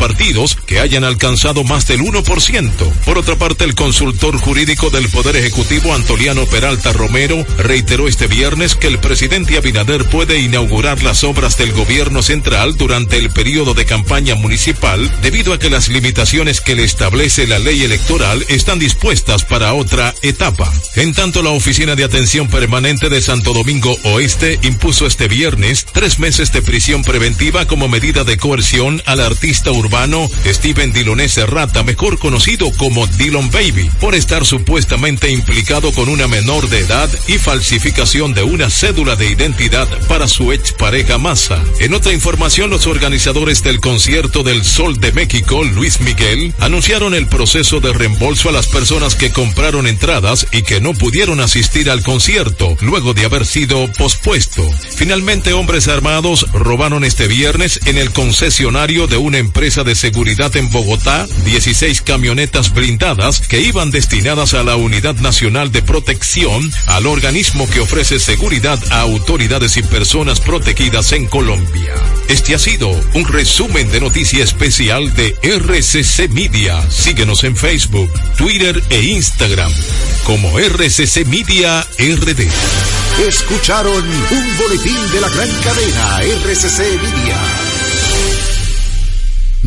partidos que hayan alcanzado más del 1%. Por otra parte, el consultor jurídico del Poder Ejecutivo, Antoliano Peralta Romero, reiteró este viernes que el presidente Abinader puede inaugurar las obras del gobierno central durante el periodo de campaña municipal debido a que las limitaciones que le establece la ley electoral están dispuestas para otra etapa. En tanto, la Oficina de Atención Permanente de Santo Domingo Oeste impuso este viernes tres meses de prisión preventiva como medida de coerción al artista urbano Steven Diloné Serrata, mejor conocido como Dillon Baby, por estar supuestamente implicado con una menor de edad y falsificación de una cédula de identidad para su expareja Massa. En otra información, los organizadores del concierto del Sol de México, Luis Miguel, anunciaron el proceso de reembolso a las personas que compraron entradas y que no pudieron asistir al concierto luego de haber sido pospuesto. Finalmente, hombres armados robaron este viernes en el concesionario de una empresa de seguridad en Bogotá 16 camionetas blindadas que iban destinadas a la Unidad Nacional de Protección, al organismo que ofrece seguridad a autoridades y personas protegidas en Colombia. Este ha sido un resumen de noticia especial de RCC Media. Síguenos en Facebook, Twitter e Instagram como RCC Media RD. Escucharon un boletín de la gran cadena RCC Media.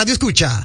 Radio Escucha.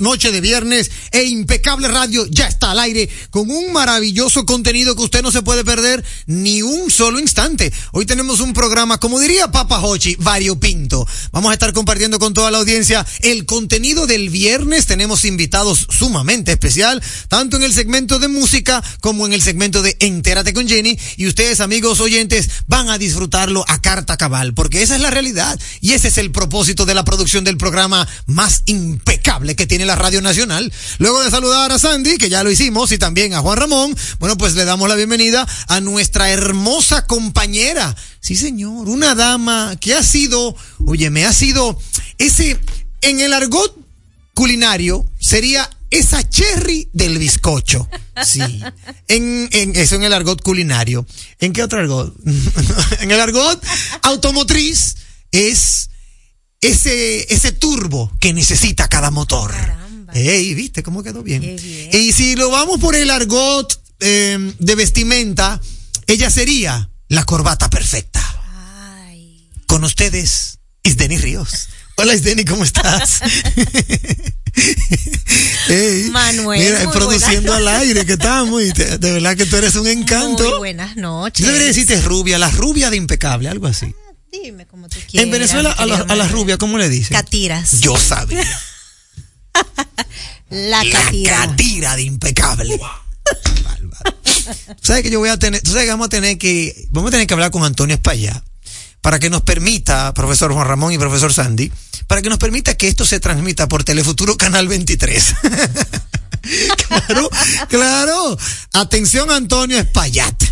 noche de viernes e Impecable Radio ya está al aire con un maravilloso contenido que usted no se puede perder ni un solo instante. Hoy tenemos un programa, como diría Papa Hochi, variopinto. Vamos a estar compartiendo con toda la audiencia el contenido del viernes. Tenemos invitados sumamente especial, tanto en el segmento de música como en el segmento de Entérate con Jenny. Y ustedes, amigos oyentes, van a disfrutarlo a carta cabal, porque esa es la realidad y ese es el propósito de la producción del programa más impecable que tiene la Radio Nacional. Luego de saludar a Sandy, que ya lo hicimos, y también a Juan Ramón, bueno, pues le damos la bienvenida a nuestra hermosa compañera. Sí, señor, una dama que ha sido, oye, me ha sido ese, en el argot culinario sería esa cherry del bizcocho. Sí. En, en eso en el argot culinario. ¿En qué otro argot? en el argot automotriz es ese, ese turbo que necesita cada motor. Ey, ¿viste cómo quedó bien? Y si lo vamos por el argot eh, de vestimenta, ella sería la corbata perfecta. Ay. Con ustedes, Isdeni Ríos. Hola Isdeni, ¿cómo estás? Ey, Manuel, Mira, produciendo al aire que estamos. y te- de verdad que tú eres un encanto. Muy buenas noches. Yo debería decirte rubia, la rubia de impecable, algo así. Dime como tú quieras. en Venezuela, a, la- a las rubias, ¿cómo le dicen? Catiras. Yo sabía. La La catira. de impecable. Tú sabes que yo voy a tener, tú sabes que vamos a tener que, vamos a tener que hablar con Antonio Espaillá para que nos permita, profesor Juan Ramón y profesor Sandy, para que nos permita que esto se transmita por Telefuturo Canal 23. claro, claro. Atención Antonio Espaillat.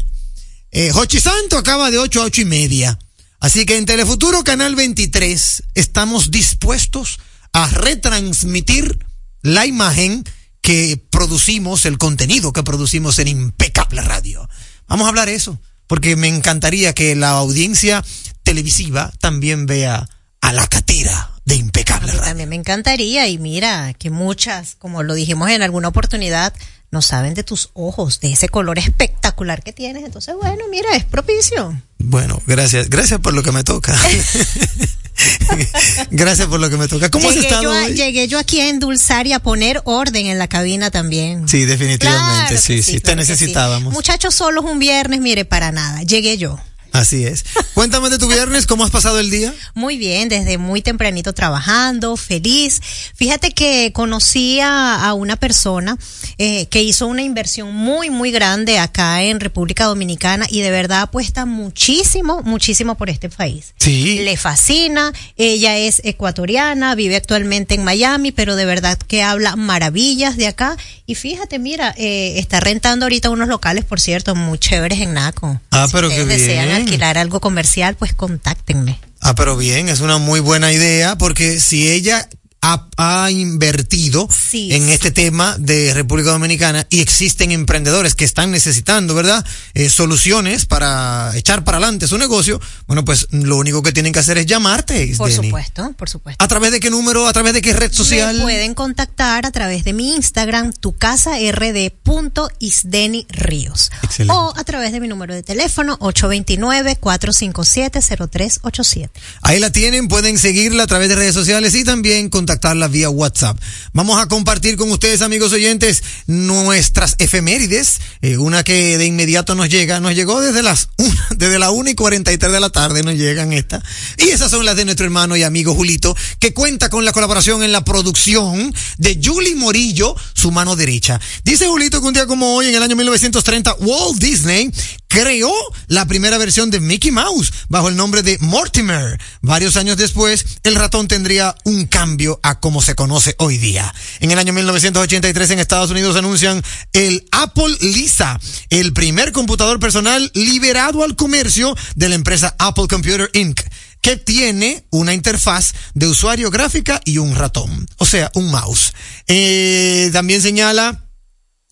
Eh, Jochi Santo acaba de 8 a 8 y media. Así que en Telefuturo Canal 23 estamos dispuestos a retransmitir la imagen que producimos, el contenido que producimos en Impecable Radio. Vamos a hablar eso, porque me encantaría que la audiencia televisiva también vea a la catira de A Impecable mí Radio. también me encantaría y mira que muchas, como lo dijimos en alguna oportunidad, no saben de tus ojos, de ese color espectacular que tienes. Entonces, bueno, mira, es propicio. Bueno, gracias, gracias por lo que me toca. gracias por lo que me toca. ¿Cómo has llegué, estado? yo a, hoy? llegué yo aquí a endulzar y a poner orden en la cabina también. Sí, definitivamente, Claro sí, sí, te claro que sí. necesitábamos. Muchachos solos un viernes, mire, para nada. Llegué yo. Así es. Cuéntame de tu viernes, ¿cómo has pasado el día? Muy bien, desde muy tempranito trabajando, feliz. Fíjate que conocí a, a una persona eh, que hizo una inversión muy, muy grande acá en República Dominicana y de verdad apuesta muchísimo, muchísimo por este país. Sí. Le fascina, ella es ecuatoriana, vive actualmente en Miami, pero de verdad que habla maravillas de acá. Y fíjate, mira, eh, está rentando ahorita unos locales, por cierto, muy chéveres en Naco. Ah, Si pero qué bien. Alquilar algo comercial, pues contáctenme. Ah, pero bien, es una muy buena idea porque si ella ha, ha invertido Sí. en este tema de República Dominicana y existen emprendedores que están necesitando, ¿verdad? Eh, soluciones para echar para adelante su negocio, bueno, pues lo único que tienen que hacer es llamarte. Por supuesto, por supuesto. ¿A través de qué número? ¿A través de qué red social? Me pueden contactar a través de mi Instagram, tucasard.isdeni.ríos. Excelente. O a través de mi número de teléfono, 829-457-0387. Ahí la tienen, pueden seguirla a través de redes sociales y también contactarla vía WhatsApp. Vamos a compartir con ustedes, amigos oyentes, nuestras efemérides. Eh, una que de inmediato nos llega, nos llegó desde las una, desde la 1 y 43 de la tarde, nos llegan esta. Y esas son las de nuestro hermano y amigo Julito, que cuenta con la colaboración en la producción de Julie Morillo, su mano derecha. Dice Julito que un día como hoy, en el año 1930, Walt Disney creó la primera versión de Mickey Mouse bajo el nombre de Mortimer. Varios años después, el ratón tendría un cambio a como se conoce hoy día. En el año 1983 en Estados Unidos anuncian el Apple Lisa, el primer computador personal liberado al comercio de la empresa Apple Computer Inc que tiene una interfaz de usuario gráfica y un ratón, o sea, un mouse. Eh, también señala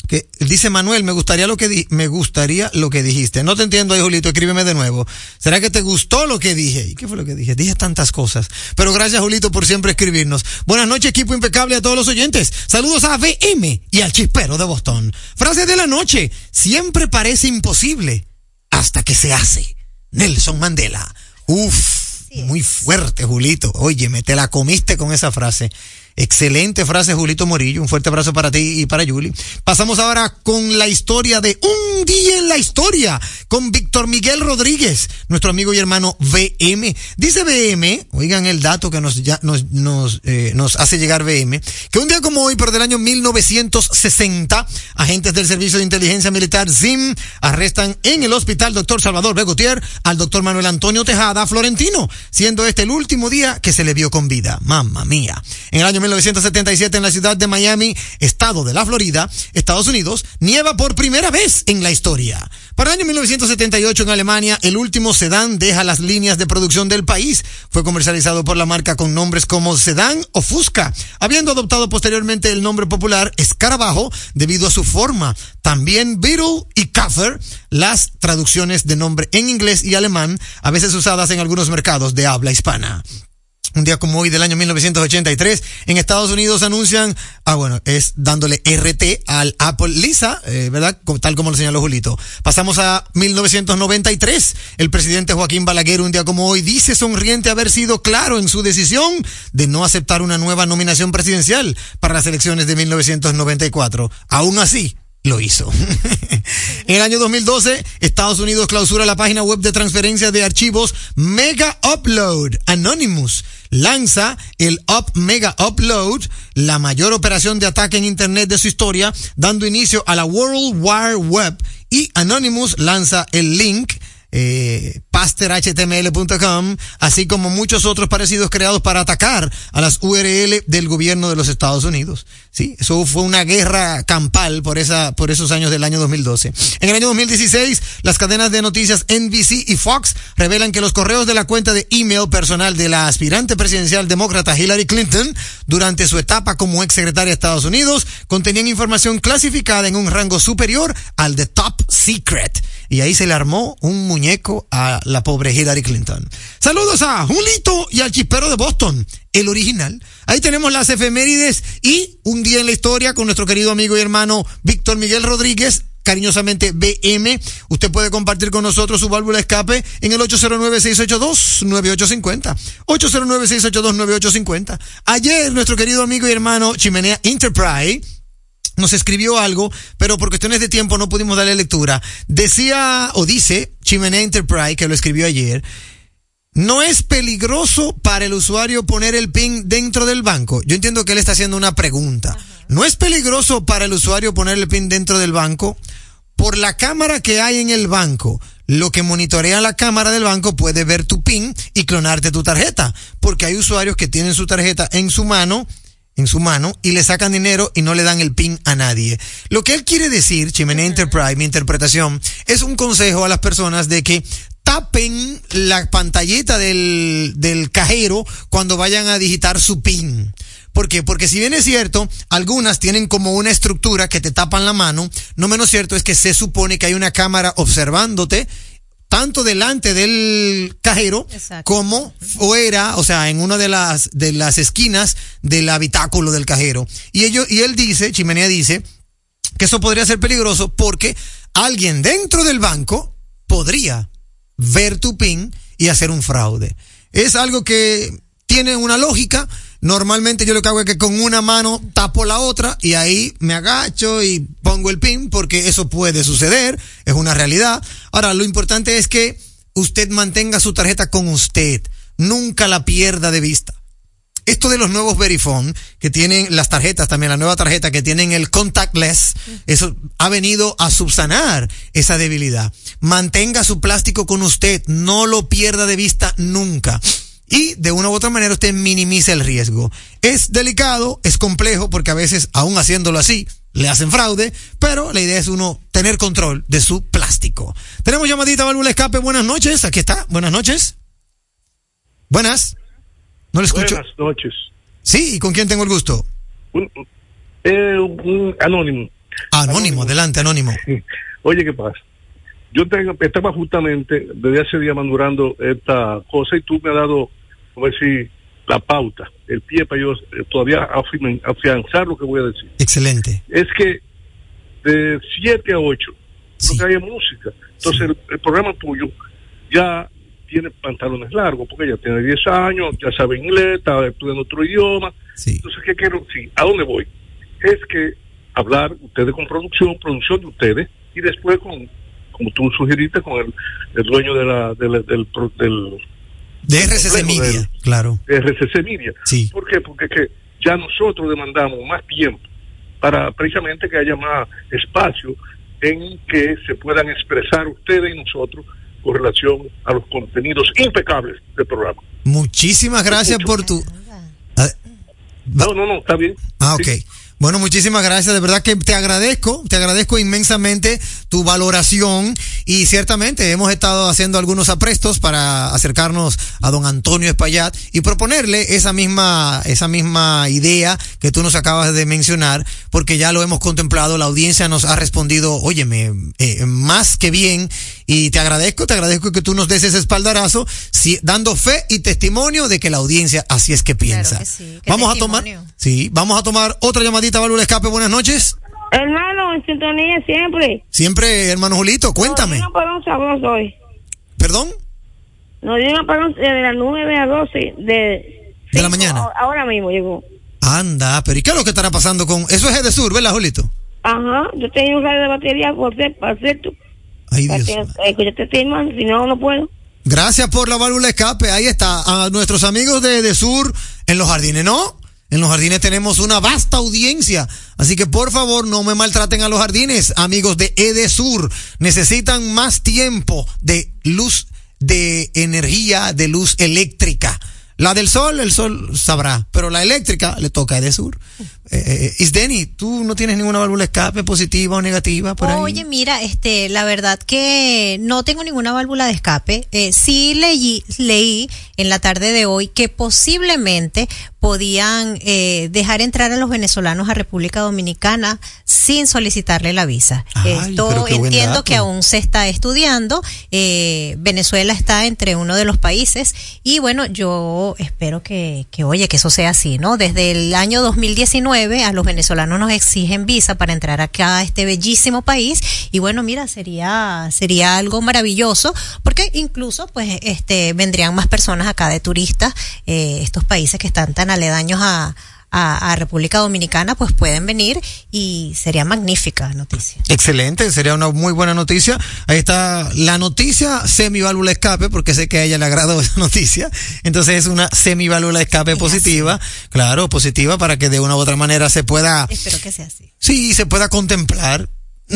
que dice Manuel, me gustaría lo que di- me gustaría lo que dijiste. No te entiendo ahí, Julito, escríbeme de nuevo. ¿Será que te gustó lo que dije? ¿Y qué fue lo que dije? Dije tantas cosas. Pero gracias, Julito, por siempre escribirnos. Buenas noches, equipo impecable a todos los oyentes. Saludos a VM y al chispero de Boston. Frase de la noche. Siempre parece imposible hasta que se hace. Nelson Mandela. Uf, muy fuerte, Julito. Óyeme, te la comiste con esa frase. Excelente frase, Julito Morillo. Un fuerte abrazo para ti y para Yuli. Pasamos ahora con la historia de Un día en la historia con Víctor Miguel Rodríguez, nuestro amigo y hermano VM. Dice VM, oigan el dato que nos, ya, nos, nos, eh, nos hace llegar VM, que un día como hoy, pero del año 1960, agentes del Servicio de Inteligencia Militar ZIM arrestan en el hospital Dr. Salvador Begotier al doctor Manuel Antonio Tejada Florentino, siendo este el último día que se le vio con vida. Mamma mía. En el año 1977 en la ciudad de Miami, estado de la Florida, Estados Unidos, nieva por primera vez en la historia. Para el año 1978 en Alemania, el último sedán deja las líneas de producción del país. Fue comercializado por la marca con nombres como Sedán o Fusca, habiendo adoptado posteriormente el nombre popular Escarabajo debido a su forma. También Beetle y Kaffer, las traducciones de nombre en inglés y alemán, a veces usadas en algunos mercados de habla hispana. Un día como hoy del año 1983, en Estados Unidos anuncian, ah bueno, es dándole RT al Apple Lisa, eh, ¿verdad? Tal como lo señaló Julito. Pasamos a 1993. El presidente Joaquín Balaguer, un día como hoy, dice sonriente haber sido claro en su decisión de no aceptar una nueva nominación presidencial para las elecciones de 1994. Aún así, lo hizo. en el año 2012, Estados Unidos clausura la página web de transferencia de archivos Mega Upload. Anonymous lanza el Up Mega Upload, la mayor operación de ataque en Internet de su historia, dando inicio a la World Wide Web. Y Anonymous lanza el link eh, pasterhtml.com, así como muchos otros parecidos creados para atacar a las URL del gobierno de los Estados Unidos. Sí, eso fue una guerra campal por esa, por esos años del año 2012. En el año 2016, las cadenas de noticias NBC y Fox revelan que los correos de la cuenta de email personal de la aspirante presidencial demócrata Hillary Clinton durante su etapa como ex secretaria de Estados Unidos contenían información clasificada en un rango superior al de top secret. Y ahí se le armó un muñeco a la pobre Hillary Clinton. Saludos a Julito y al chispero de Boston, el original. Ahí tenemos las efemérides y un día en la historia con nuestro querido amigo y hermano Víctor Miguel Rodríguez, cariñosamente BM. Usted puede compartir con nosotros su válvula escape en el 809-682-9850. 809-682-9850. Ayer nuestro querido amigo y hermano Chimenea Enterprise nos escribió algo, pero por cuestiones de tiempo no pudimos darle lectura. Decía o dice Chimenea Enterprise, que lo escribió ayer, no es peligroso para el usuario poner el PIN dentro del banco. Yo entiendo que él está haciendo una pregunta. ¿No es peligroso para el usuario poner el PIN dentro del banco? Por la cámara que hay en el banco, lo que monitorea la cámara del banco puede ver tu PIN y clonarte tu tarjeta. Porque hay usuarios que tienen su tarjeta en su mano en su mano y le sacan dinero y no le dan el PIN a nadie. Lo que él quiere decir, Chimenea Enterprise, mi interpretación, es un consejo a las personas de que tapen la pantallita del, del cajero cuando vayan a digitar su PIN. ¿Por qué? Porque si bien es cierto, algunas tienen como una estructura que te tapan la mano, no menos cierto es que se supone que hay una cámara observándote tanto delante del cajero como fuera, o sea, en una de las de las esquinas del habitáculo del cajero. Y ellos y él dice, Chimenea dice que eso podría ser peligroso porque alguien dentro del banco podría ver tu PIN y hacer un fraude. Es algo que tiene una lógica, Normalmente yo lo que hago es que con una mano tapo la otra y ahí me agacho y pongo el pin porque eso puede suceder, es una realidad. Ahora, lo importante es que usted mantenga su tarjeta con usted, nunca la pierda de vista. Esto de los nuevos Verifone, que tienen las tarjetas también, la nueva tarjeta que tienen el contactless, eso ha venido a subsanar esa debilidad. Mantenga su plástico con usted, no lo pierda de vista nunca y de una u otra manera usted minimiza el riesgo. Es delicado, es complejo, porque a veces, aún haciéndolo así, le hacen fraude, pero la idea es uno tener control de su plástico. Tenemos llamadita válvula escape, buenas noches, aquí está, buenas noches. Buenas. No le escucho. Buenas noches. Sí, ¿y con quién tengo el gusto? Un, eh, un anónimo. Anónimo, adelante, anónimo. Oye, ¿qué pasa? Yo tengo, estaba justamente desde hace días madurando esta cosa y tú me has dado, a ver si la pauta, el pie para yo eh, todavía afianzar lo que voy a decir. Excelente. Es que de 7 a 8 Sí. no hay música. Entonces el, el programa tuyo ya tiene pantalones largos, porque ya tiene 10 años, ya sabe inglés, está estudiando otro idioma. Sí. Entonces, ¿qué quiero? Sí, ¿a dónde voy? Es que hablar ustedes con producción, producción de ustedes, y después con, como tú sugeriste, con el, el dueño de la, del, del, pro- del, De RCC Media, del- claro. de RCC Media. Sí. ¿Por qué? Porque que ya nosotros demandamos más tiempo para precisamente que haya más espacio en que se puedan expresar ustedes y nosotros con relación a los contenidos impecables del programa. Muchísimas gracias por tu... Ah, No, no, no, está bien. Ah, ok. Sí. Bueno, muchísimas gracias. De verdad que te agradezco, te agradezco inmensamente tu valoración y ciertamente hemos estado haciendo algunos aprestos para acercarnos a don Antonio Espaillat y proponerle esa misma, esa misma idea que tú nos acabas de mencionar, porque ya lo hemos contemplado, la audiencia nos ha respondido, óyeme, eh, más que bien y te agradezco, te agradezco que tú nos des ese espaldarazo, si- dando fe y testimonio de que la audiencia así es que piensa. que sí, qué vamos a tomar, sí, vamos a tomar otra llamadita, válvula escape. Buenas noches. Hermano, en sintonía siempre. Siempre, hermano Julito, cuéntame. Nos dio un sabroso hoy. Perdón, Nos dio un apagón de las 9 a 12 de... De la mañana. Ahora mismo llegó. anda, pero ¿y qué es lo que estará pasando con eso es de sur, ¿verdad, Julito? Ajá, yo tenía un radio de batería por ser, para hacer tu... Ay, Dios. escúchate, hermano, si no, no puedo. Gracias por la válvula escape. Ahí está. A nuestros amigos de, de Sur en los jardines, ¿no? En los jardines tenemos una vasta audiencia. Así que por favor no me maltraten a los jardines. Amigos de Edesur, necesitan más tiempo de luz, de energía, de luz eléctrica. La del sol, el sol sabrá, pero la eléctrica le toca a Edesur. Eh, eh, Isdeni, ¿tú no tienes ninguna válvula escape positiva o negativa por ahí? Oye, mira, este, la verdad que no tengo ninguna válvula de escape. Eh, sí leí, leí en la tarde de hoy que posiblemente podían eh, dejar entrar a los venezolanos a República Dominicana sin solicitarle la visa. Ay, Esto entiendo que aún se está estudiando. Eh, Venezuela está entre uno de los países y bueno, yo espero que, que, oye, que eso sea así, ¿no? Desde el año 2019 a los venezolanos nos exigen visa para entrar acá a este bellísimo país y bueno, mira, sería sería algo maravilloso porque incluso pues este vendrían más personas acá de turistas, eh, estos países que están tan aledaños a a, a República Dominicana, pues pueden venir y sería magnífica noticia. Excelente, sería una muy buena noticia. Ahí está la noticia semiválvula escape, porque sé que a ella le agradó esa noticia. Entonces es una semiválvula escape Es positiva, claro, positiva para que de una u otra manera se pueda, Espero que sea así. sí, se pueda contemplar.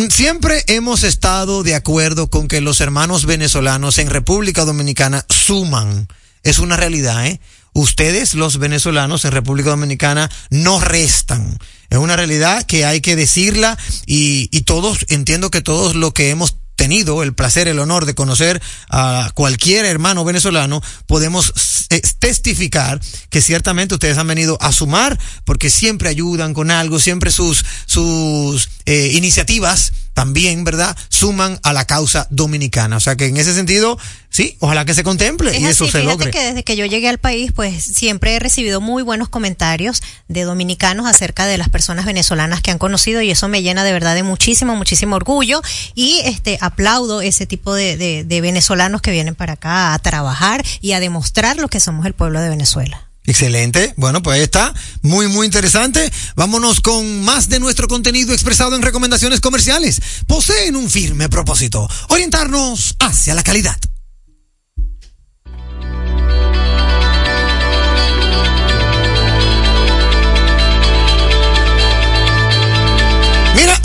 Siempre hemos estado de acuerdo con que los hermanos venezolanos en República Dominicana suman. Es una realidad, ¿eh? Ustedes, los venezolanos en República Dominicana, no restan. Es una realidad que hay que decirla y, y todos, entiendo que todos lo que hemos tenido el placer, el honor de conocer a cualquier hermano venezolano, podemos eh, testificar que ciertamente ustedes han venido a sumar porque siempre ayudan con algo, siempre sus, sus eh, iniciativas también, ¿verdad? Suman a la causa dominicana. O sea que en ese sentido, sí, ojalá que se contemple Es y eso se fíjate logre. que desde que yo llegué al país, pues siempre he recibido muy buenos comentarios de dominicanos acerca de las personas venezolanas que han conocido y eso me llena de verdad de muchísimo, muchísimo orgullo y este aplaudo ese tipo de, de, de venezolanos que vienen para acá a trabajar y a demostrar lo que somos el pueblo de Venezuela. Excelente. Bueno, pues ahí está. Muy, muy interesante. Vámonos con más de nuestro contenido expresado en recomendaciones comerciales. Poseen un firme propósito. Orientarnos hacia la calidad.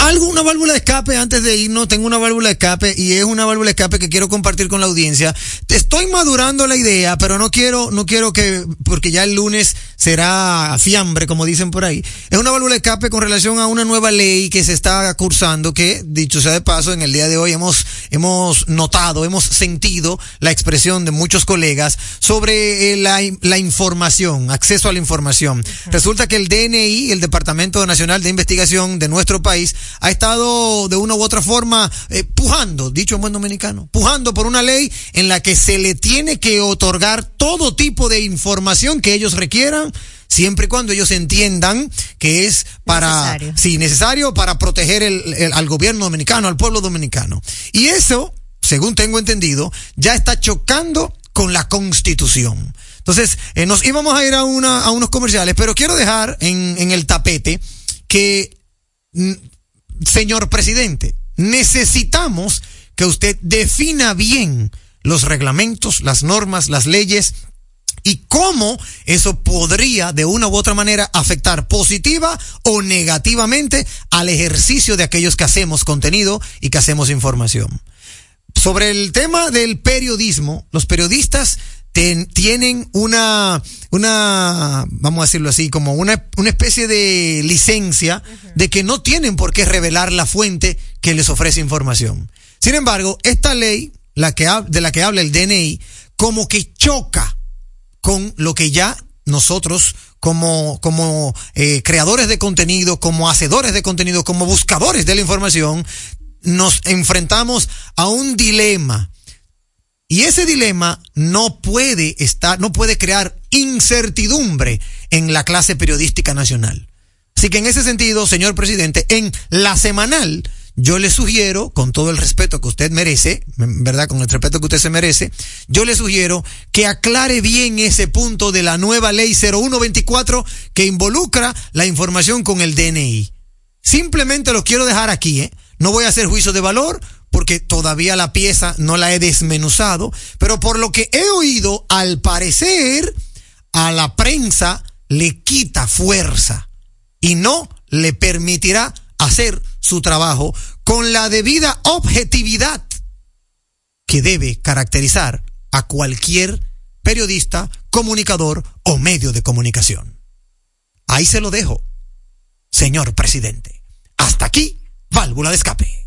Algo, una válvula de escape antes de irnos. Tengo una válvula de escape y es una válvula de escape que quiero compartir con la audiencia. Estoy madurando la idea, pero no quiero, no quiero que, porque ya el lunes será fiambre, como dicen por ahí. Es una válvula de escape con relación a una nueva ley que se está cursando, que, dicho sea de paso, en el día de hoy hemos, hemos notado, hemos sentido la expresión de muchos colegas sobre eh, la, la información, acceso a la información. Resulta que el DNI, el Departamento Nacional de Investigación de nuestro país, ha estado de una u otra forma eh, pujando, dicho en buen dominicano, pujando por una ley en la que se le tiene que otorgar todo tipo de información que ellos requieran siempre y cuando ellos entiendan que es para, Necesario. sí, necesario para proteger el, el- al gobierno dominicano, al pueblo dominicano. Y eso, según tengo entendido, ya está chocando con la constitución. Entonces, eh, nos íbamos a ir a, una, a unos comerciales, pero quiero dejar en, en el tapete que, mm, señor presidente, necesitamos que usted defina bien los reglamentos, las normas, las leyes y cómo eso podría de una u otra manera afectar positiva o negativamente al ejercicio de aquellos que hacemos contenido y que hacemos información. Sobre el tema del periodismo, los periodistas ten- tienen una, una, vamos a decirlo así, como una, una especie de licencia de que no tienen por qué revelar la fuente que les ofrece información. Sin embargo, esta ley, la que, de la que habla el DNI, como que choca con lo que ya nosotros como, como eh, creadores de contenido, como hacedores de contenido, como buscadores de la información, nos enfrentamos a un dilema. Y ese dilema no puede estar, no puede crear incertidumbre en la clase periodística nacional. Así que en ese sentido, señor presidente, en la semanal, yo le sugiero, con todo el respeto que usted merece, ¿verdad? Con el respeto que usted se merece, yo le sugiero que aclare bien ese punto de la nueva ley 0124 que involucra la información con el DNI. Simplemente lo quiero dejar aquí, ¿eh? No voy a hacer juicio de valor porque todavía la pieza no la he desmenuzado, pero por lo que he oído, al parecer, a la prensa le quita fuerza y no le permitirá hacer su trabajo con la debida objetividad que debe caracterizar a cualquier periodista, comunicador o medio de comunicación. Ahí se lo dejo, señor presidente. Hasta aquí, válvula de escape.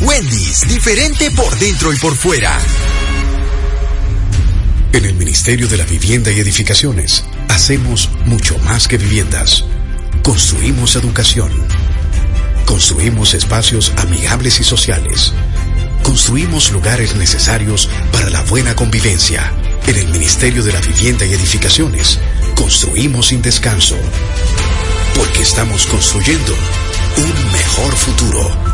Wendy's, diferente por dentro y por fuera. En el Ministerio de la Vivienda y Edificaciones hacemos mucho más que viviendas. Construimos educación. Construimos espacios amigables y sociales. Construimos lugares necesarios para la buena convivencia. En el Ministerio de la Vivienda y Edificaciones, construimos sin descanso. Porque estamos construyendo un mejor futuro.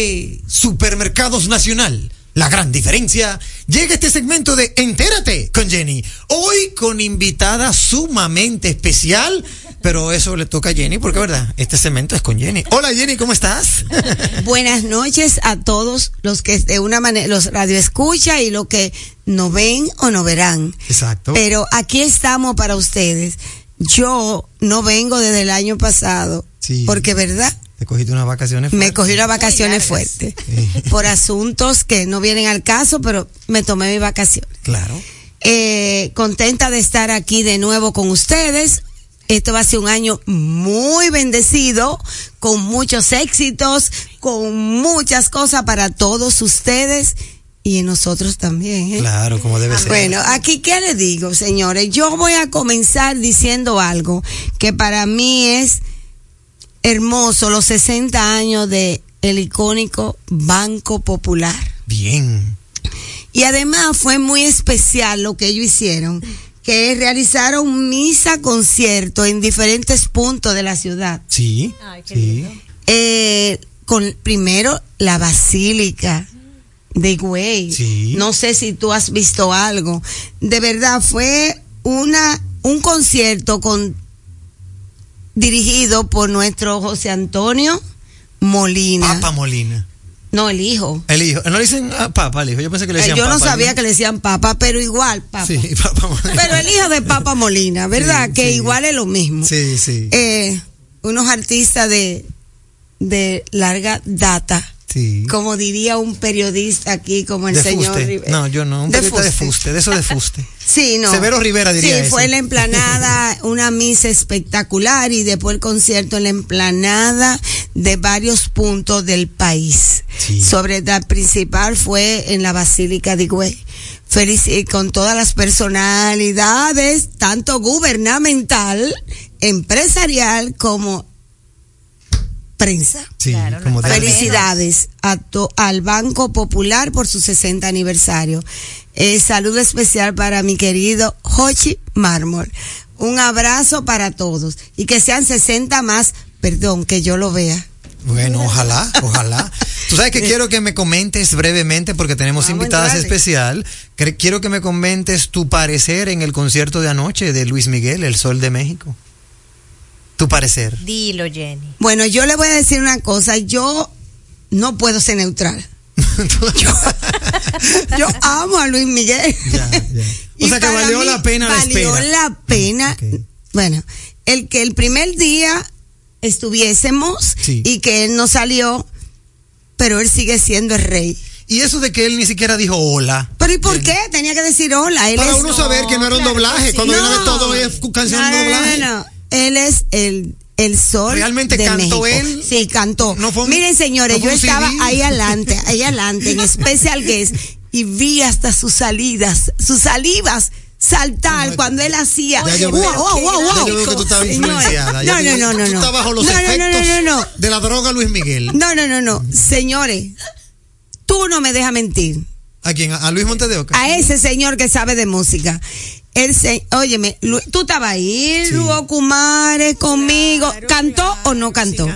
de Supermercados Nacional. La gran diferencia. Llega este segmento de Entérate con Jenny. Hoy con invitada sumamente especial. Pero eso le toca a Jenny porque, ¿verdad? Este segmento es con Jenny. Hola Jenny, ¿cómo estás? Buenas noches a todos los que de una manera los radio escucha y los que no ven o no verán. Exacto. Pero aquí estamos para ustedes. Yo no vengo desde el año pasado Sí. porque, ¿verdad? Te cogiste unas vacaciones. Me fuertes. cogí unas vacaciones fuertes por asuntos que no vienen al caso, pero me tomé mis vacaciones. Claro. Eh, contenta de estar aquí de nuevo con ustedes. Esto va a ser un año muy bendecido, con muchos éxitos, con muchas cosas para todos ustedes y nosotros también. ¿eh? Claro, como debe ser. Bueno, aquí qué les digo, señores. Yo voy a comenzar diciendo algo que para mí es hermoso, los 60 años de el icónico Banco Popular. Bien. Y además fue muy especial lo que ellos hicieron, que realizaron misa concierto en diferentes puntos de la ciudad. Sí. sí. Eh, con primero la basílica de Higüey. Sí. No sé si tú has visto algo. De verdad fue una un concierto con dirigido por nuestro José Antonio Molina. Papa Molina. No, el hijo. El hijo. No le dicen ah, papa al hijo. Yo pensé que le Eh, decían yo no papa. sabía que le decían papa, pero igual papa. Sí, papa Molina. Pero el hijo de Papa Molina, ¿verdad? Sí, que sí. igual es lo mismo. Sí, sí. Eh, unos artistas de, de larga data. Sí. Como diría un periodista aquí, como el de señor fuste. Rivera. No, yo no. Un De periodista de fuste. De eso de fuste. Sí, no. Severo Rivera diría Sí, eso. fue en la emplanada, una misa espectacular y después el concierto en la emplanada de varios puntos del país. Sí. Sobre la principal fue en la Basílica de Higüey. Felici- con todas las personalidades, tanto gubernamental, empresarial como prensa. Sí, como debe ser. Felicidades a to- al Banco Popular por su 60 aniversario. Eh, saludo especial para mi querido Hochi Mármol. Un abrazo para todos y que sean 60 más, perdón, que yo lo vea. Bueno, ojalá, ojalá. Tú sabes que quiero que me comentes brevemente, porque tenemos Vamos a invitadas especial. Quiero que me comentes tu parecer en el concierto de anoche de Luis Miguel, El Sol de México. Tu parecer. Dilo, Jenny. Bueno, yo le voy a decir una cosa, yo no puedo ser neutral. yo, yo amo a Luis Miguel. O sea que valió mí la pena la Valió espera. la pena. Bueno, el que el primer día estuviésemos Sí. y que él no salió, pero él sigue siendo el rey. Y eso de que él ni siquiera dijo hola. Pero ¿y por qué? Tenía que decir hola. Él Para es- uno saber que no era un doblaje. Cuando viene de todo es canción no, no, doblaje. no, no. Él es el, el sol. ¿Realmente de cantó México. él? Sí, cantó. fue un- Miren, señores, no yo estaba ahí adelante, ahí adelante, en Special Guest, y vi hasta sus salidas, sus salivas saltar cuando él hacía. Wow, wow, wow, yo veo que tú estabas influenciada. No, no, no, no. Tú no. estás bajo los No, no, no, efectos no, no, no. de la droga Luis Miguel. No, no, no, no. Señores, tú no me dejas mentir. ¿A quién? ¿A Luis Montes de Oca? A ese señor que sabe de música. Él se, óyeme, Lu- tú estabas ahí, Luo Kumares, conmigo. ¿Cantó o no cantó?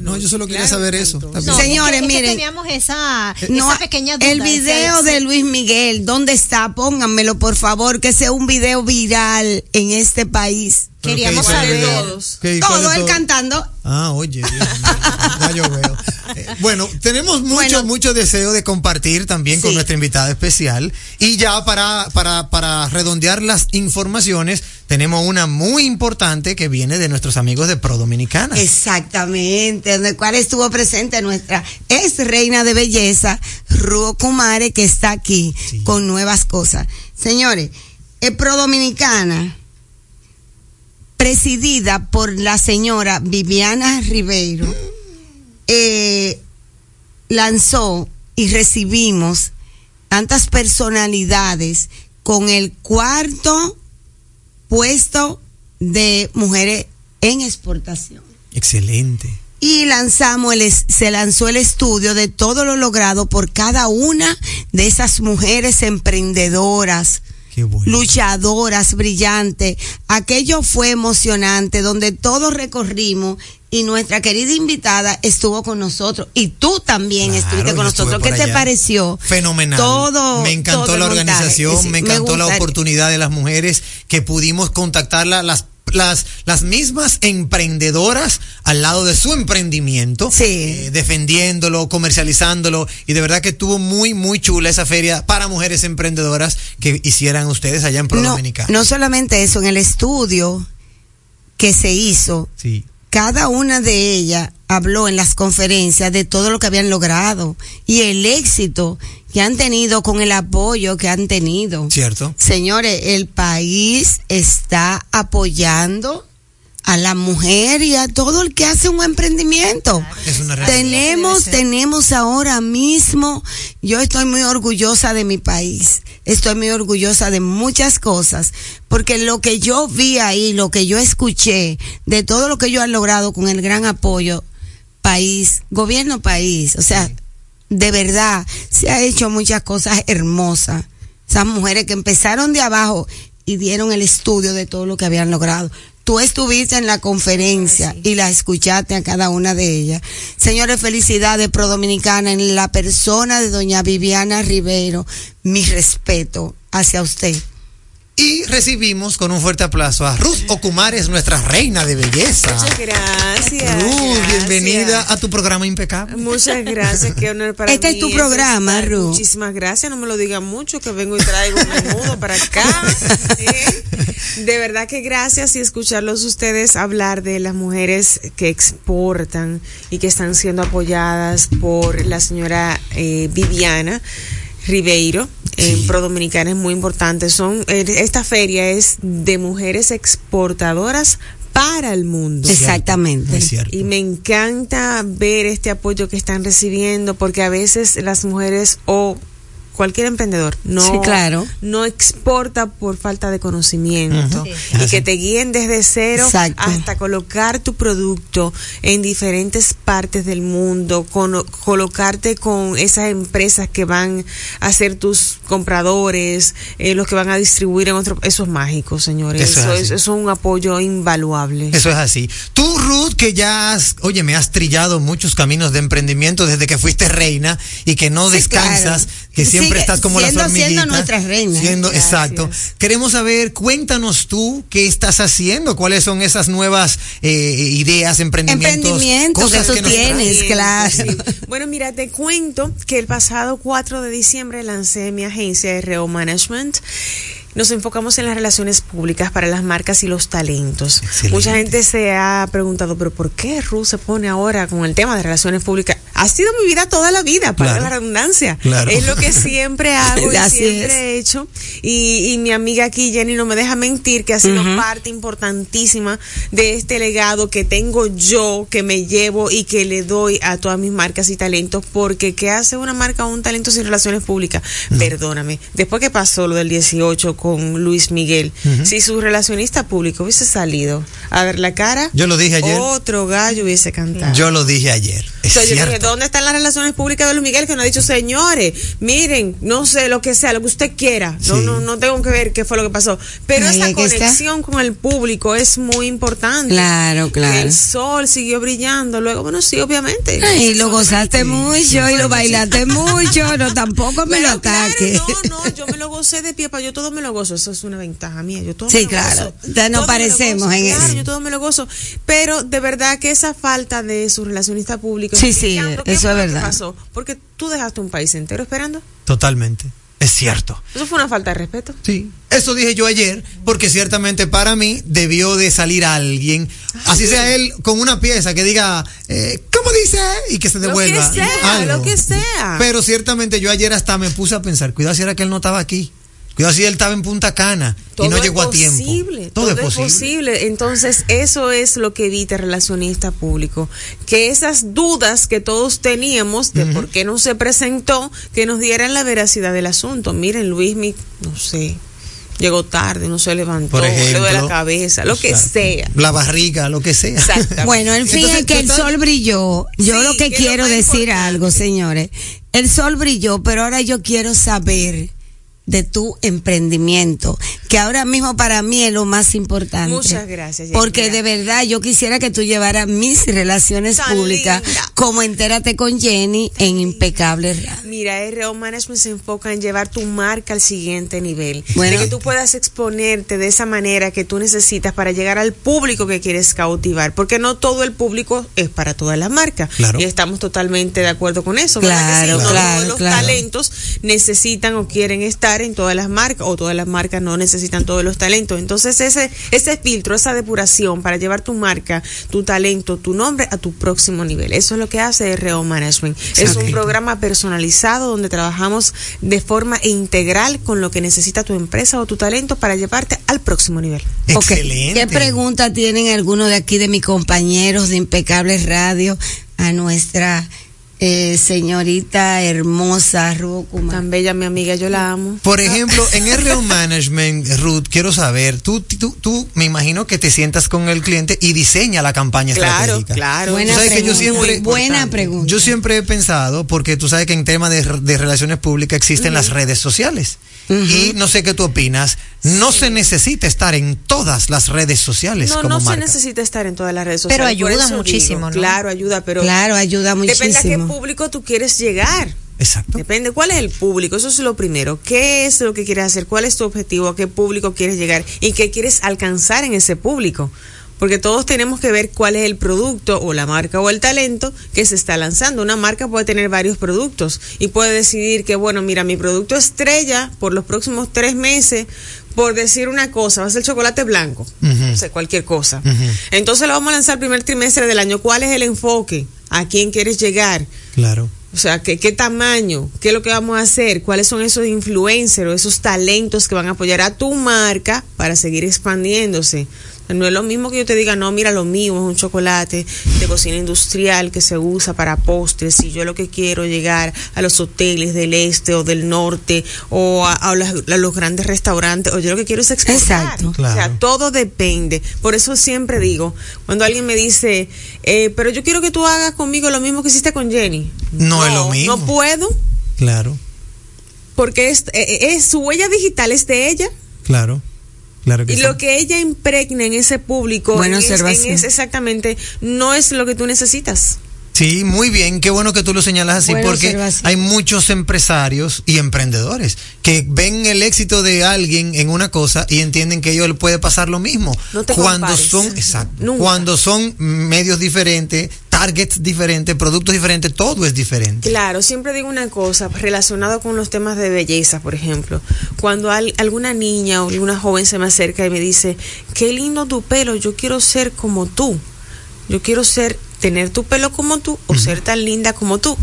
No, yo solo quería saber eso. No, Señores, es que- es que miren. teníamos esa, No, esa pequeña duda. el video ese- de Luis Miguel, ¿dónde está? Pónganmelo, por favor, que sea un video viral en este país. ¿Pero qué Queríamos el saber. cuál Todo él cantando. Ah, oye, Dios mío, ya yo veo. Eh, Bueno, tenemos mucho, Bueno. mucho deseo de compartir también con nuestra invitada especial. Y ya para, para, para redondear las informaciones, tenemos una muy importante que viene de nuestros amigos de Pro Dominicana. Exactamente, en el cual estuvo presente nuestra ex reina de belleza, Ruo Kumare, que está aquí con nuevas cosas. Señores, el Pro Dominicana, presidida por la señora Viviana Ribeiro, eh, lanzó y recibimos tantas personalidades con el cuarto puesto de mujeres en exportación. Excelente. Y lanzamos el, se lanzó el estudio de todo lo logrado por cada una de esas mujeres emprendedoras, Qué bueno. luchadoras, brillantes. Aquello fue emocionante, donde todos recorrimos y nuestra querida invitada estuvo con nosotros. Y tú también Claro, estuviste con nosotros. ¿Qué por te allá. pareció? Fenomenal. Todo. Me encantó todo la organización, Sí, me encantó la oportunidad de las mujeres que pudimos contactarla, las las, las mismas emprendedoras al lado de su emprendimiento, eh, defendiéndolo, comercializándolo, y de verdad que estuvo muy, muy chula esa feria para mujeres emprendedoras que hicieran ustedes allá en Pro No, Dominicana. no solamente eso, en el estudio que se hizo, Sí. cada una de ellas habló en las conferencias de todo lo que habían logrado y el éxito que han tenido con el apoyo que han tenido. ¿Cierto? Señores, el país está apoyando a la mujer y a todo el que hace un emprendimiento. Es una realidad. Tenemos, tenemos ahora mismo, yo estoy muy orgullosa de mi país, estoy muy orgullosa de muchas cosas, porque lo que yo vi ahí, lo que yo escuché, de todo lo que ellos han logrado con el gran apoyo, país, gobierno país, o sea, de verdad, se ha hecho muchas cosas hermosas. Esas mujeres que empezaron de abajo y dieron el estudio de todo lo que habían logrado. Tú estuviste en la conferencia y la escuchaste a cada una de ellas. Señores, felicidades Pro Dominicana en la persona de doña Viviana Rivero. Mi respeto hacia usted. Y recibimos con un fuerte aplauso a Ruth Ocumares, nuestra reina de belleza. Muchas gracias. Ruth, gracias. bienvenida a tu programa impecable. Muchas gracias, qué honor para Este mí. es tu programa, estar. Ruth. Muchísimas gracias, no me lo digan mucho, que vengo y traigo un menudo para acá. ¿eh? De verdad que gracias y escucharlos ustedes hablar de las mujeres que exportan y que están siendo apoyadas por la señora eh, Viviana. Ribeiro en Pro Dominicana es muy importante. Son eh, esta feria es de mujeres exportadoras para el mundo. Exactamente. Es cierto. Y me encanta ver este apoyo que están recibiendo porque a veces las mujeres o cualquier emprendedor no, Sí, claro. no exporta por falta de conocimiento y que te guíen desde cero Exacto. hasta colocar tu producto en diferentes partes del mundo, con, colocarte con esas empresas que van a ser tus compradores, eh, los que van a distribuir en otro, eso es mágico, señores. Eso es Eso, es, eso es un apoyo invaluable. Eso es así. Tú, Ruth, que ya has, oye, me has trillado muchos caminos de emprendimiento desde que fuiste reina y que no Sí, descansas, claro. Que siempre Sigue estás como siendo- las siendo hormiguitas. nuestra reina. Siendo, Gracias. exacto. Queremos saber, cuéntanos tú qué estás haciendo, cuáles son esas nuevas eh, ideas, emprendimientos, Emprendimiento que cosas tú nos tienes, claro. Bueno, mira, te cuento que el pasado 4 de diciembre lancé mi agencia RO Management. Nos enfocamos en las relaciones públicas para las marcas y los talentos. Mucha gente se ha preguntado, pero ¿por qué Ruth se pone ahora con el tema de relaciones públicas? Ha sido mi vida toda la vida, para Claro. la redundancia. Claro. Es lo que siempre hago y Así siempre es. he hecho. Y, y mi amiga aquí, Jenny, no me deja mentir que ha sido parte importantísima de este legado que tengo yo, que me llevo y que le doy a todas mis marcas y talentos, porque ¿qué hace una marca o un talento sin relaciones públicas? Perdóname. Después que pasó lo del 18 con Luis Miguel, si su relacionista público hubiese salido a ver la cara, Yo lo dije ayer. otro gallo hubiese cantado. Yo lo dije ayer. Entonces yo dije, ¿dónde están las relaciones públicas de Luis Miguel que nos ha dicho, señores, miren, no sé, lo que sea, lo que usted quiera, no, no, no tengo que ver qué fue lo que pasó, pero esa es que está. conexión con el público es muy importante. Claro, claro. Que el sol siguió brillando, luego, bueno, sí, obviamente. Y lo gozaste mucho y lo bailaste mucho, no tampoco me lo Pero claro, ataques. No, no, yo me lo gocé de pie para yo todo me lo gozo. Eso es una ventaja mía. Yo todo Sí, me lo claro. gozo. Ya nos Todo me lo parecemos en claro, eso. yo todo me lo gozo. Pero de verdad que esa falta de su relacionista público. Sí, sí, Alejandro, ¿qué eso es lo verdad. pasó? Porque tú dejaste un país entero esperando. Totalmente. Es cierto. Eso fue una falta de respeto. Sí. Eso dije yo ayer, porque ciertamente para mí debió de salir alguien, así sea él, con una pieza que diga, eh, ¿cómo dice? Y que se Lo devuelva. que sea, algo. lo que sea. Pero ciertamente yo ayer hasta me puse a pensar, cuidado si era que él no estaba aquí. Cuidado si él estaba en Punta Cana y no llegó a tiempo. posible, Todo, todo, es posible. Entonces, eso es lo que evita el relacionista público. Que esas dudas que todos teníamos de por qué no se presentó, que nos dieran la veracidad del asunto. Miren, Luis, mi, no sé, llegó tarde, no se levantó, Por le duele la cabeza, lo que sea. La barriga, lo que sea. Bueno, en fin, Entonces, es que el sol brilló. Yo Sí, lo que que quiero decir importante. algo, señores. El sol brilló, pero ahora yo quiero saber de tu emprendimiento, que ahora mismo para mí es lo más importante. Muchas gracias, Jenny. Porque de verdad yo quisiera que tú llevaras mis relaciones Tan públicas linda. como Entérate con Jenny en Impecable Radio. Mira, RO Management se enfoca en llevar tu marca al siguiente nivel. Bueno. de que tú puedas exponerte de esa manera que tú necesitas para llegar al público que quieres cautivar. Porque no todo el público es para todas las marcas. Claro. Y estamos totalmente de acuerdo con eso. ¿verdad que Claro? No claro, todos los claro. talentos necesitan o quieren estar en todas las marcas o todas las marcas no necesitan todos los talentos. Entonces ese, ese filtro, esa depuración para llevar tu marca, tu talento, tu nombre a tu próximo nivel. Eso es lo que hace RO Management. Es un programa personalizado donde trabajamos de forma integral con lo que necesita tu empresa o tu talento para llevarte al próximo nivel. Excelente. ¿Qué pregunta tienen algunos de aquí de mis compañeros de Impecables Radio a nuestra eh, señorita hermosa Rucuma? Tan bella mi amiga, yo la amo. Por ejemplo, en RO Management, Ruth, quiero saber, tú, tú, tú me imagino que te sientas con el cliente y diseña la campaña Claro, estratégica. claro. Buena Tú sabes que yo pregunta, siempre- buena pregunta. Yo siempre he pensado, porque tú sabes que en tema de, de relaciones públicas existen las redes sociales. Y no sé qué tú opinas, no se necesita estar en todas las redes sociales No, como no se necesita estar en todas las redes Pero sociales. por ayuda muchísimo, digo, ¿no? Claro, ayuda, pero Claro, ayuda depende a qué muchísimo. Público tú quieres llegar. Exacto. Depende, ¿cuál es el público? Eso es lo primero. ¿Qué es lo que quieres hacer? ¿Cuál es tu objetivo? ¿A qué público quieres llegar? ¿Y qué quieres alcanzar en ese público? Porque todos tenemos que ver cuál es el producto o la marca o el talento que se está lanzando. Una marca puede tener varios productos y puede decidir que, bueno, mira, mi producto estrella por los próximos tres meses, por decir una cosa, va a ser chocolate blanco, Ujú. o sea, cualquier cosa. Entonces lo vamos a lanzar el primer trimestre del año. ¿Cuál es el enfoque? ¿A quién quieres llegar? Claro. O sea, ¿qué, ¿qué tamaño? ¿Qué es lo que vamos a hacer? ¿Cuáles son esos influencers o esos talentos que van a apoyar a tu marca para seguir expandiéndose? No es lo mismo que yo te diga, no, mira, lo mío es un chocolate de cocina industrial que se usa para postres y yo lo que quiero es llegar a los hoteles del este o del norte o a, a las- a los grandes restaurantes o yo lo que quiero es exportar. Exacto. O sea, Claro. todo depende. Por eso siempre digo, cuando alguien me dice, eh, pero yo quiero que tú hagas conmigo lo mismo que hiciste con Jenny. No es lo mismo. No puedo, Claro, porque es, eh, es- su huella digital es de ella. claro. Claro que Y sí. lo que ella impregna en ese público, Buena en es- en observación. es exactamente, no es lo que tú necesitas. Sí, muy bien, qué bueno que tú lo señalas así, Buena porque hay muchos empresarios y emprendedores que ven el éxito de alguien en una cosa y entienden que a ellos le puede pasar lo mismo. No te cuando compares. son, exacto, Nunca. cuando son medios diferentes, targets diferentes, productos diferentes, todo es diferente. Claro, siempre digo una cosa relacionado con los temas de belleza, por ejemplo. Cuando al- alguna niña o alguna joven se me acerca y me dice, qué lindo tu pelo, yo quiero ser como tú. Yo quiero ser, tener tu pelo como tú o ser tan linda como tú.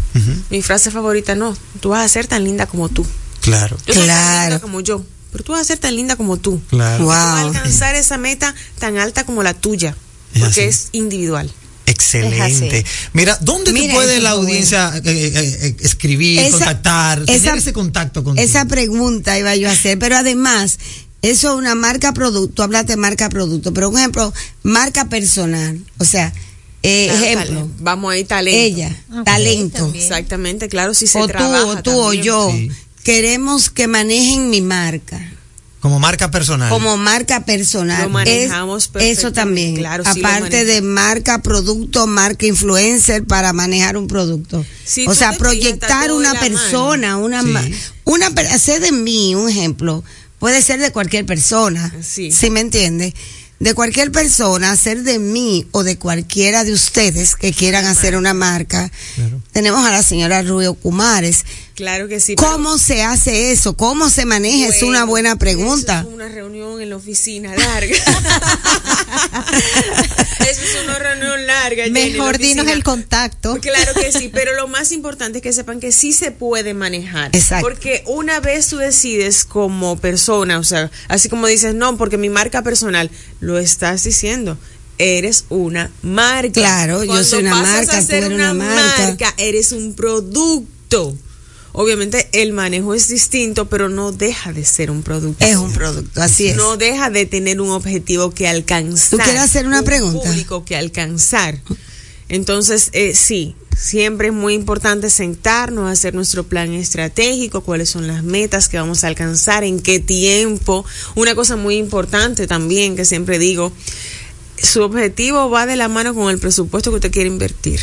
Mi frase favorita no, tú vas a ser tan linda como tú. Claro. Yo soy tan Claro. linda como yo, pero tú vas a ser tan linda como tú. Claro. Tú vas a Wow. alcanzar esa meta tan alta como la tuya, Es porque así. es individual. Excelente. Es Mira, ¿dónde Mira, te puede la audiencia eh, eh, eh, escribir, Esa- contactar, esa- tener ese contacto contigo? Esa pregunta iba yo a hacer, pero además, eso es una marca producto, hablaste de marca producto, pero un ejemplo, marca personal, o sea, Eh, Claro, ejemplo, vamos ahí, talento. ella, talento. Exactamente, claro, si se o tú, trabaja o tú o también. yo, queremos que manejen mi marca. Como marca personal. Como marca personal. Lo manejamos Es- Eso también. claro, sí Aparte de marca, producto, marca influencer para manejar un producto. Si o tú sea, proyectar una persona, mano. una, Sí. ma- una, per- hacer de mí un ejemplo. Puede ser de cualquier persona. Sí. ¿Sí me entiende? De cualquier persona, hacer de mí o de cualquiera de ustedes que quieran hacer una marca. Tenemos a la señora Rubio Kumares. Claro que sí. ¿Cómo se hace eso? ¿Cómo se maneja? es una buena pregunta. Eso es una reunión en la oficina larga. eso es una reunión larga. Jenny, Mejor dinos el contacto. Claro que sí, pero lo más importante es que sepan que sí se puede manejar. Exacto. Porque una vez tú decides como persona, o sea, así como dices, no, porque mi marca personal, lo estás diciendo. Eres una marca. Claro, yo soy una pasas marca, a tú eres una una marca. marca, eres un producto. Obviamente el manejo es distinto, pero no deja de ser un producto. Es un producto, así es. No deja de tener un objetivo que alcanzar. ¿Tú quieres hacer una un pregunta? público que alcanzar. Entonces, eh, sí, siempre es muy importante sentarnos, hacer nuestro plan estratégico, cuáles son las metas que vamos a alcanzar, en qué tiempo. Una cosa muy importante también que siempre digo, su objetivo va de la mano con el presupuesto que usted quiere invertir.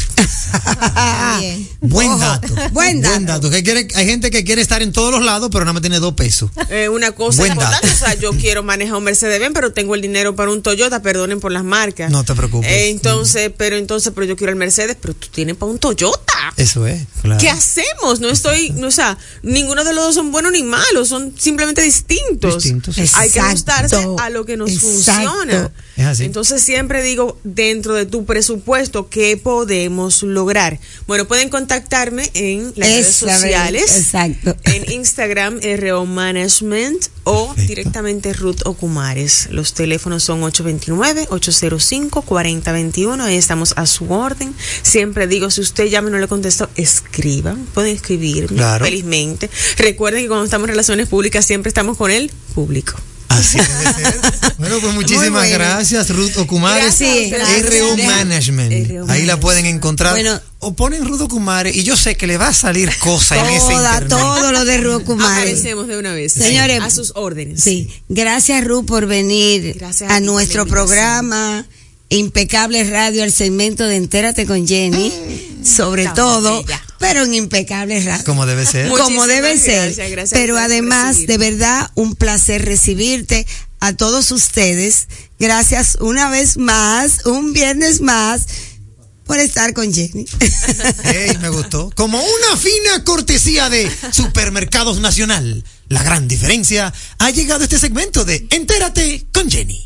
Buen dato. Buen dato. Que quiere- hay gente que quiere estar en todos los lados, pero nada más tiene dos pesos. Eh, una cosa Buen importante, dato. o sea, yo quiero manejar un Mercedes-Benz, pero tengo el dinero para un Toyota, perdonen por las marcas. No te preocupes. Eh, entonces, pero entonces, pero yo quiero el Mercedes, pero tú tienes para un Toyota. Eso es, claro. ¿Qué hacemos? No estoy, no, o sea, ninguno de los dos son buenos ni malos, son simplemente distintos. Distintos. Hay que ajustarse a lo que nos Exacto. funciona. Es así. Entonces siempre digo, dentro de tu presupuesto, ¿qué podemos lograr? Bueno, pueden contactarme en las redes sociales. Exacto. En Instagram, RO Management o directamente Ruth Okumares. Los teléfonos son 829-805-4021. Ahí estamos a su orden. Siempre digo, si usted llama y no le contesto, escriban. Pueden escribirme Claro. felizmente. Recuerden que cuando estamos en relaciones públicas siempre estamos con el público. Así debe ser. Bueno, pues muchísimas bueno. gracias, Ruth a ustedes. RO. Management. RO Ahí la pueden encontrar. Bueno. o ponen Ruth Okumares y yo sé que le va a salir cosa en ese Toda, internet. todo lo de Rubio Kumares. Aparecemos de una vez. Señores, a sus órdenes. Sí, gracias Ruth por venir Gracias a nuestro invitación. Impecable Radio, al segmento de Entérate con Jenny, sobre Tan todo, pero en Impecable Radio. Como debe ser. Muchísimas Como debe ser. gracias, gracias pero además, de verdad, un placer recibirte a todos ustedes. Gracias una vez más, un viernes más, por estar con Jenny. Ey, me gustó. Como una fina cortesía de Supermercados Nacional. La gran diferencia ha llegado este segmento de Entérate con Jenny.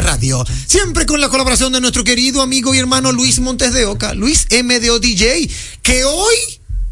Radio. Siempre con la colaboración de nuestro querido amigo y hermano Luis Montes de Oca, Luis MDO DJ, que hoy,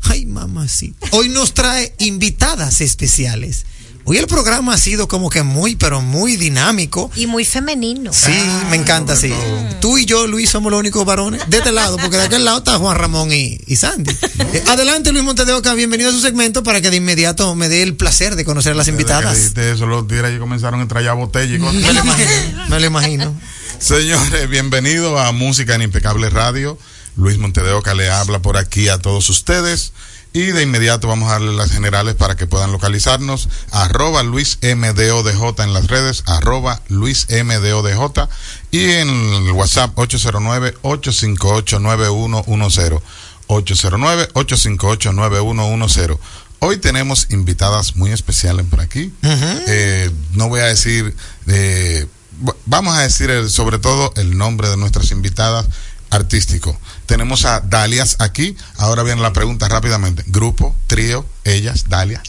ay mamacita, hoy nos trae invitadas especiales. Hoy el programa ha sido como que muy, pero muy dinámico. Y muy femenino. Sí, me encanta, sí. Tú y yo, Luis, somos los únicos varones de este lado, porque de aquel lado está Juan Ramón y, y Sandy. Eh, adelante, Luis Montes de Oca, bienvenido a su segmento para que de inmediato me dé el placer de conocer a las invitadas. De eso los días ya comenzaron a traer botella y. Me lo imagino, me lo imagino. Señores, bienvenido a Música en Impecable Radio. Luis Montedeoca le habla por aquí a todos ustedes. Y de inmediato vamos a darle las generales para que puedan localizarnos. Arroba Luis MDODJ en las redes, arroba Luis MDODJ y en el WhatsApp 809-858-9110. 809-858-9110. Hoy tenemos invitadas muy especiales por aquí. Eh, no voy a decir, eh, vamos a decir el- sobre todo el nombre de nuestras invitadas artístico. Tenemos a Dalias aquí. Ahora viene la pregunta rápidamente. Grupo, trío, ellas, Dalias.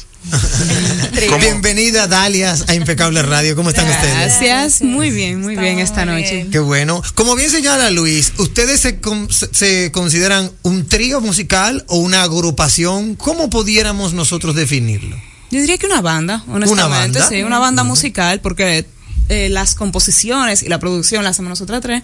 Bienvenida, Dalias, a Impecable Radio. ¿Cómo están ustedes? Gracias, muy bien, muy bien esta noche. Qué bueno. Como bien señala Luis, ¿ustedes se, con- se- se consideran un trío musical o una agrupación? ¿Cómo pudiéramos nosotros definirlo? Yo diría que una banda, honestamente, ¿Una banda? sí, una banda musical, porque eh, las composiciones y la producción las hacemos nosotras tres,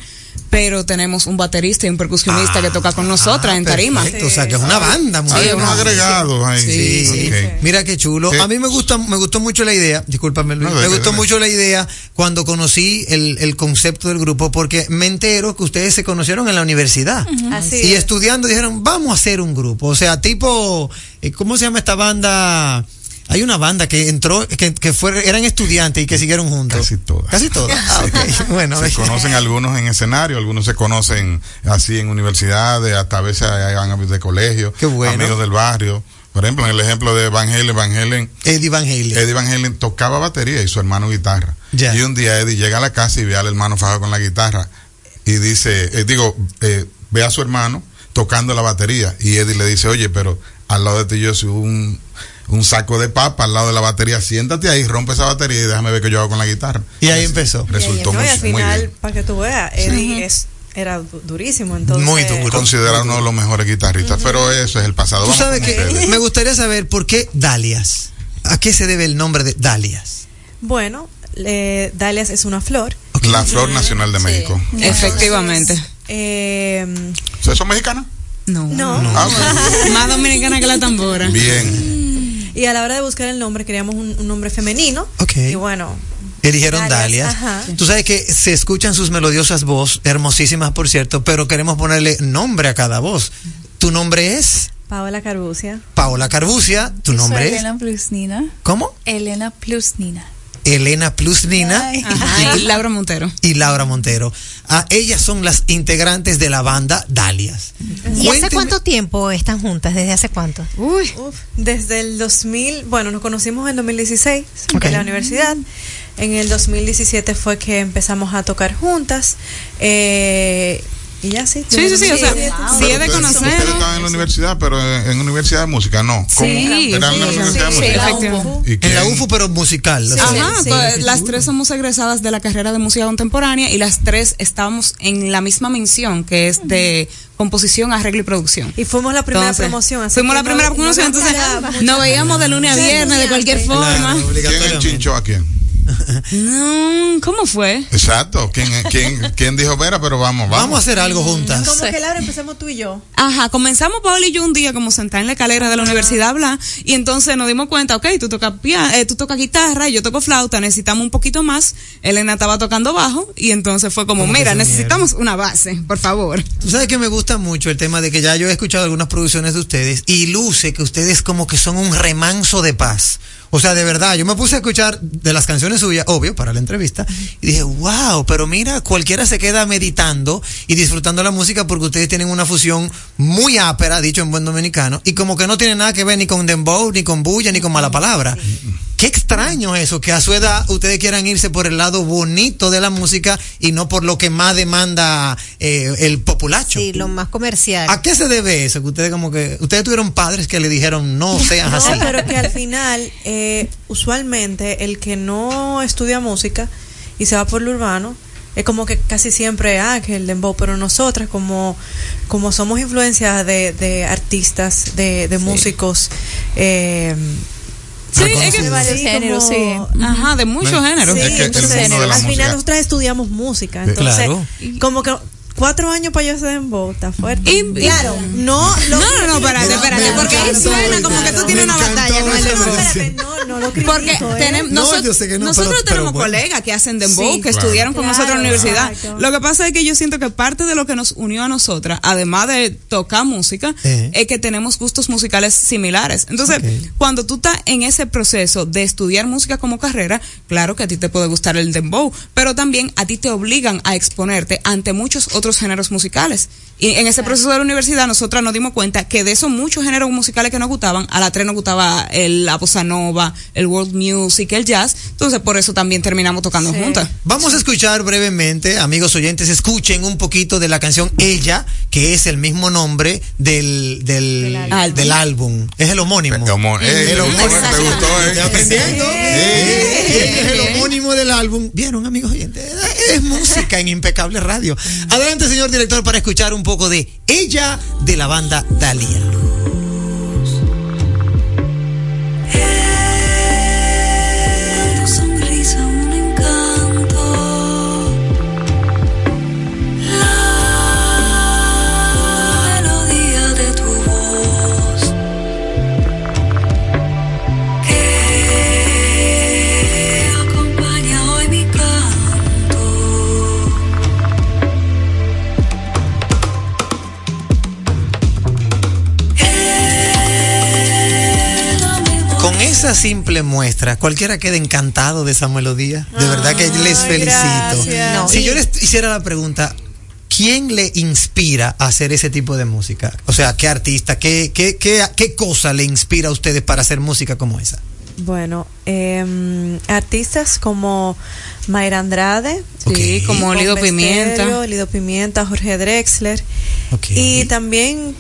pero tenemos un baterista y un percusionista que toca con nosotras en tarima. Ah, Perfecto, o sea, que es una banda Sí, unos agregados ahí. Sí, sí. Mira qué chulo. A mí me gusta, me gustó mucho la idea. Discúlpame, Luis. No, me gustó mucho la idea cuando conocí el, el concepto del grupo, porque me entero que ustedes se conocieron en la universidad. Así y es. estudiando dijeron, vamos a hacer un grupo. O sea, tipo, eh, ¿cómo se llama esta banda? Hay una banda que entró, que, que fue, eran estudiantes y que siguieron juntos. Casi todas. Casi todas. Ah, ok. Bueno, se conocen algunos en escenario, algunos se conocen así en universidades, hasta a veces amigos de colegio, bueno. amigos del barrio. Por ejemplo, en el ejemplo de Van Halen, Van Halen, Eddie Van Halen. Eddie Van Halen tocaba batería y su hermano guitarra. Ya. Y un día Eddie llega a la casa y ve al hermano fajado con la guitarra y dice, eh, digo, eh, ve a su hermano tocando la batería y Eddie le dice, oye, pero al lado de ti yo soy un, un saco de papa al lado de la batería, siéntate ahí, rompe esa batería y déjame ver qué yo hago con la guitarra. Y ahí empezó. Resultó No, muy, y al muy final, bien. para que tú veas, es, era du- durísimo. Entonces, Considerado uno de los mejores guitarristas, pero eso es el pasado. Tú Vamos sabes que me gustaría saber por qué Dalias. ¿A qué se debe el nombre de Dalias? Bueno, eh, Dalias es una flor. La flor nacional de México. Efectivamente. Eh, ¿Son mexicanas? No. No. Ah. Más dominicana que la tambora. Bien. Y a la hora de buscar el nombre, queríamos un, un nombre femenino. Ok. Y bueno, Eligieron Dalias, Dalias. ajá. Tú sabes que se escuchan sus melodiosas voces, hermosísimas por cierto, pero queremos ponerle nombre a cada voz. ¿Tu nombre es? Paola Carbucia. Paola Carbucia. ¿Tu Soy nombre es? Elena plus Nina. ¿Cómo? Elena plus Nina. Elena Plus Nina Ajá, y Laura Montero. y Laura Montero. Ah, ellas son las integrantes de la banda Dalias. ¿Y hace cuánto tiempo están juntas? ¿Desde hace cuánto? Uy. desde el 2000, bueno, nos conocimos en 2016 en la universidad. En el 2017 fue que empezamos a tocar juntas. Eh, y ya sí. Sí, sí, sí, o sea, sí es de conocer. Ustedes estaban en la universidad, pero en, en universidad de música, no. ¿Cómo? Sí, Eran en la sí, universidad de sí, música. efectivamente. ¿Y En quién? la UFU, pero musical. Ajá, pues, las tres somos egresadas de la carrera de música contemporánea y las tres estábamos en la misma mención que es de composición, arreglo y producción. Y fuimos la primera Entonces, promoción. así Fuimos la no- primera promoción, entonces nos veíamos de lunes a viernes de cualquier forma. ¿Quién encinchó a quién? No, ¿cómo fue? Exacto. ¿Quién, quién, quién dijo, Vera, pero vamos, vamos. Vamos a hacer algo juntas. Como que Laura empecemos tú y yo. Ajá, comenzamos Paola y yo un día como sentada en la escalera de la universidad a hablar y entonces nos dimos cuenta, ok, tú tocas pia- eh, tú tocas guitarra, yo toco flauta, necesitamos un poquito más. Elena estaba tocando bajo y entonces fue como, ¿Cómo que mira, necesitamos una base, por favor. Tú sabes que me gusta mucho el tema de que ya yo he escuchado algunas producciones de ustedes y luce que ustedes como que son un remanso de paz. O sea, de verdad, yo me puse a escuchar de las canciones suyas, obvio, para la entrevista, y dije, wow, pero mira, cualquiera se queda meditando y disfrutando la música porque ustedes tienen una fusión muy ápera, dicho en buen dominicano, y como que no tiene nada que ver ni con dembow, ni con bulla, ni con mala palabra. Qué extraño eso, que a su edad ustedes quieran irse por el lado bonito de la música y no por lo que más demanda eh, el populacho. Sí, lo más comercial. ¿A qué se debe eso? Que ustedes como que, ustedes tuvieron padres que le dijeron no seas No, así. pero que al final, eh, usualmente, el que no estudia música y se va por lo urbano, es como que casi siempre, ah, que el dembow, pero nosotras como, como somos influencias de, de artistas, de, de músicos, eh, Sí, es que de varios géneros, sí. Ajá, de muchos No, géneros. es que entonces, al música- final nosotras estudiamos música, entonces, Claro. como que cuatro años para yo hacer dembow, está fuerte. Y- claro, no, No, no, no, espérate, espérate, porque ahí suena como que tú tienes una batalla con el dembow. No, no lo critico, Porque ¿eh? tenemos, No, nosotros, no, nosotros tenemos bueno. colegas que hacen dembow, Sí, que claro. estudiaron con nosotros en la universidad. Lo que pasa es que yo siento que parte de lo que nos unió a nosotras, además de tocar música, Eh. es que tenemos gustos musicales similares. Entonces, cuando tú estás en ese proceso de estudiar música como carrera, claro que a ti te puede gustar el dembow, pero también a ti te obligan a exponerte ante muchos otros géneros musicales. Y en ese proceso de la universidad, nosotras nos dimos cuenta que de esos muchos géneros musicales que nos gustaban, a la tres nos gustaba el, la bossa nova, el world music, el jazz. Entonces, por eso también terminamos tocando juntas. Vamos a escuchar brevemente, amigos oyentes, escuchen un poquito de la canción Ella, que es el mismo nombre del, del, álbum. del álbum. Es el homónimo. Homo- eh, El ¿te homónimo. gustó, ¿Te gustó, eh? ¿Está aprendiendo? Eh, Eh, es el homónimo del álbum. ¿Vieron, amigos oyentes? Es música en Impecable Radio. Adelante, señor director, para escuchar un poco de Ella de la banda Dalia. Esa simple muestra, cualquiera queda encantado de esa melodía. De verdad que les felicito. No, si y- yo les hiciera la pregunta, ¿quién le inspira a hacer ese tipo de música? O sea, ¿qué artista, qué, qué, qué, qué cosa le inspira a ustedes para hacer música como esa? Bueno, eh, artistas como Mayra Andrade, Sí, como Lido Pimienta. Lido Pimienta, Jorge Drexler. Y también,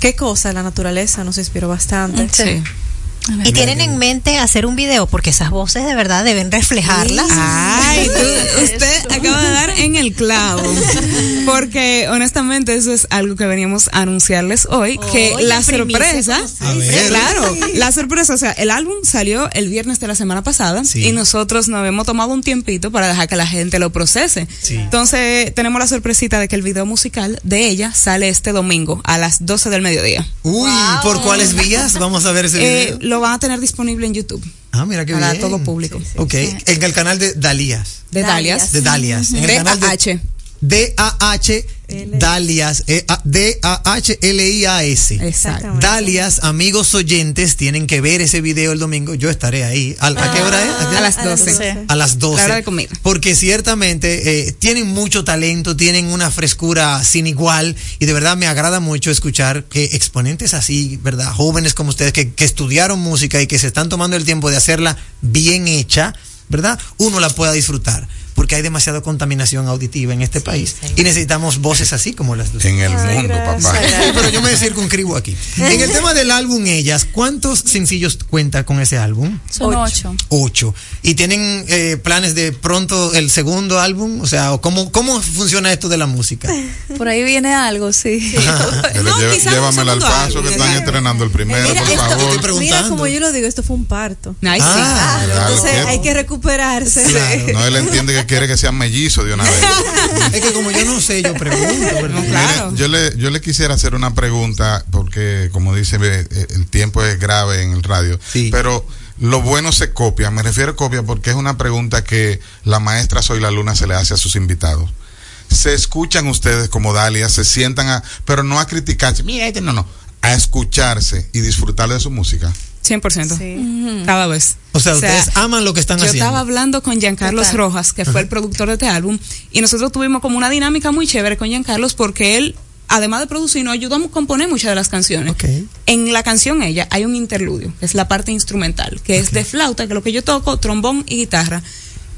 ¿qué cosa? La naturaleza nos inspiró bastante. Sí. Y tienen en mente hacer un video, porque esas voces de verdad deben reflejarlas. Ay, tú- usted acaba de dar en el clavo. Porque honestamente eso es algo que veníamos a anunciarles hoy, que la sorpresa, como A ver. claro, la sorpresa, o sea, el álbum salió el viernes de la semana pasada Sí. y nosotros nos hemos tomado un tiempito para dejar que la gente lo procese. Sí. Entonces tenemos la sorpresita de que el video musical de ella sale este domingo a las 12 del mediodía. Uy, ¿por cuáles vías? Vamos a ver ese Eh, video. Lo van a tener disponible en YouTube Ah, mira qué para bien. todo público. Ok, en el canal de Dalías. De Dalias. De Dalias. En el canal de D-A-H. D-A-H Dalias. E A- D-A-H-L-I-A-S. Exacto. Dalias, amigos oyentes, tienen que ver ese video el domingo. Yo estaré ahí. ¿A, a qué hora es? ¿A, qué A las 12. A las 12. La hora de comida. Porque ciertamente eh, tienen mucho talento, tienen una frescura sin igual y de verdad me agrada mucho escuchar que exponentes así, ¿verdad? Jóvenes como ustedes que, que estudiaron música y que se están tomando el tiempo de hacerla bien hecha, ¿verdad? Uno la pueda disfrutar. Porque hay demasiada contaminación auditiva en este país y necesitamos voces así como las de En el mundo, papá. Sí, pero yo me circunscribo aquí. En el tema del álbum Ellas, ¿cuántos sencillos cuenta con ese álbum? Son ocho. Ocho. ¿Y tienen eh, planes de pronto el segundo álbum? O sea, ¿cómo, ¿cómo funciona esto de la música? Por ahí viene algo, sí. Lle- llévamela al paso que están estrenando el primero, Mira, por esto- favor. mira como yo lo digo, esto fue un parto. Nice. Ah, Claro, entonces hay que recuperarse. No, él entiende que quiere que sean mellizos de una vez. Es que como yo no sé, yo pregunto. ¿verdad? Mire, yo le, yo le quisiera hacer una pregunta, porque como dice, ve, eh, el tiempo es grave en el radio, pero lo bueno se copia, me refiero a copia porque es una pregunta que la maestra Soy la Luna se le hace a sus invitados. Se escuchan ustedes como Dalia, se sientan a, pero no a criticarse, mira este, no, no, a escucharse y disfrutar de su música. 100%. Cada vez. O sea, ustedes aman lo que están yo haciendo. estaba hablando con Giancarlos Total. Rojas, que fue el productor de este álbum, y nosotros tuvimos como una dinámica muy chévere con Giancarlos porque él, además de producir, nos ayudó a componer muchas de las canciones. En la canción ella hay un interludio, que es la parte instrumental, que es de flauta, que es lo que yo toco, trombón y guitarra.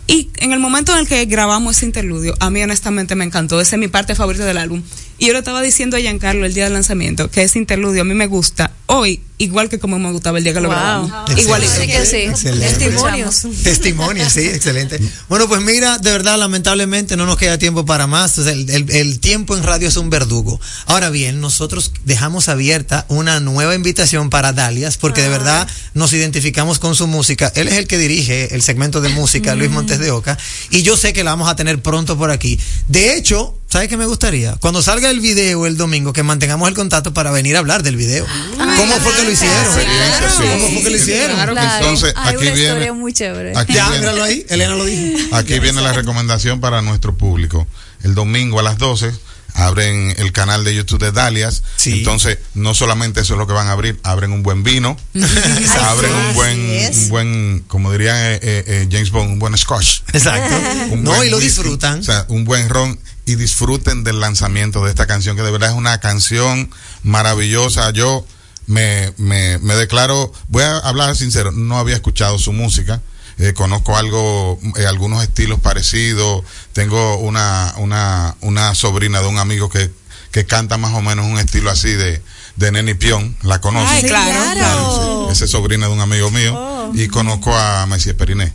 Y en el momento en el que grabamos ese interludio, a mí honestamente me encantó, esa es mi parte favorita del álbum. Y yo le estaba diciendo a Giancarlo el día del lanzamiento que ese interludio a mí me gusta hoy, igual que como me gustaba el día que lo Wow. grabamos. Excelente. Igualito. Sí que sí. Excelente. Testimonios. Testimonio, sí, excelente. Bueno, pues mira, de verdad, lamentablemente no nos queda tiempo para más. O sea, el, el- el tiempo en radio es un verdugo. Ahora bien, nosotros dejamos abierta una nueva invitación para Dalias, porque de verdad nos identificamos con su música. Él es el que dirige el segmento de música, Luis Montes de Oca, y yo sé que la vamos a tener pronto por aquí. De hecho, ¿sabes qué me gustaría? Cuando salga el video el domingo, que mantengamos el contacto para venir a hablar del video. ¿Cómo fue que lo hicieron? ¿Cómo fue que lo hicieron? Entonces, Hay aquí una viene- muy chévere. aquí Ya, viene- ahí, Elena lo dijo. Aquí viene la recomendación para nuestro público. El domingo a las 12 abren el canal de YouTube de Dalias. Entonces, no solamente eso es lo que van a abrir, abren un buen vino, abren un buen, un buen, como dirían eh, eh, eh, James Bond, un buen scotch. Exacto. Un No, y lo whisky, disfrutan. O sea, un buen ron y disfruten del lanzamiento de esta canción, que de verdad es una canción maravillosa. Yo me, me, me declaro, voy a hablar sincero, no había escuchado su música. Eh, conozco algo, eh, algunos estilos parecidos. Tengo una, una, una sobrina de un amigo que, que canta más o menos un estilo así de, de Neni Pion. La conoce. Ay, claro, claro. Ese es sobrina de un amigo mío. Y conozco a Messier Periné.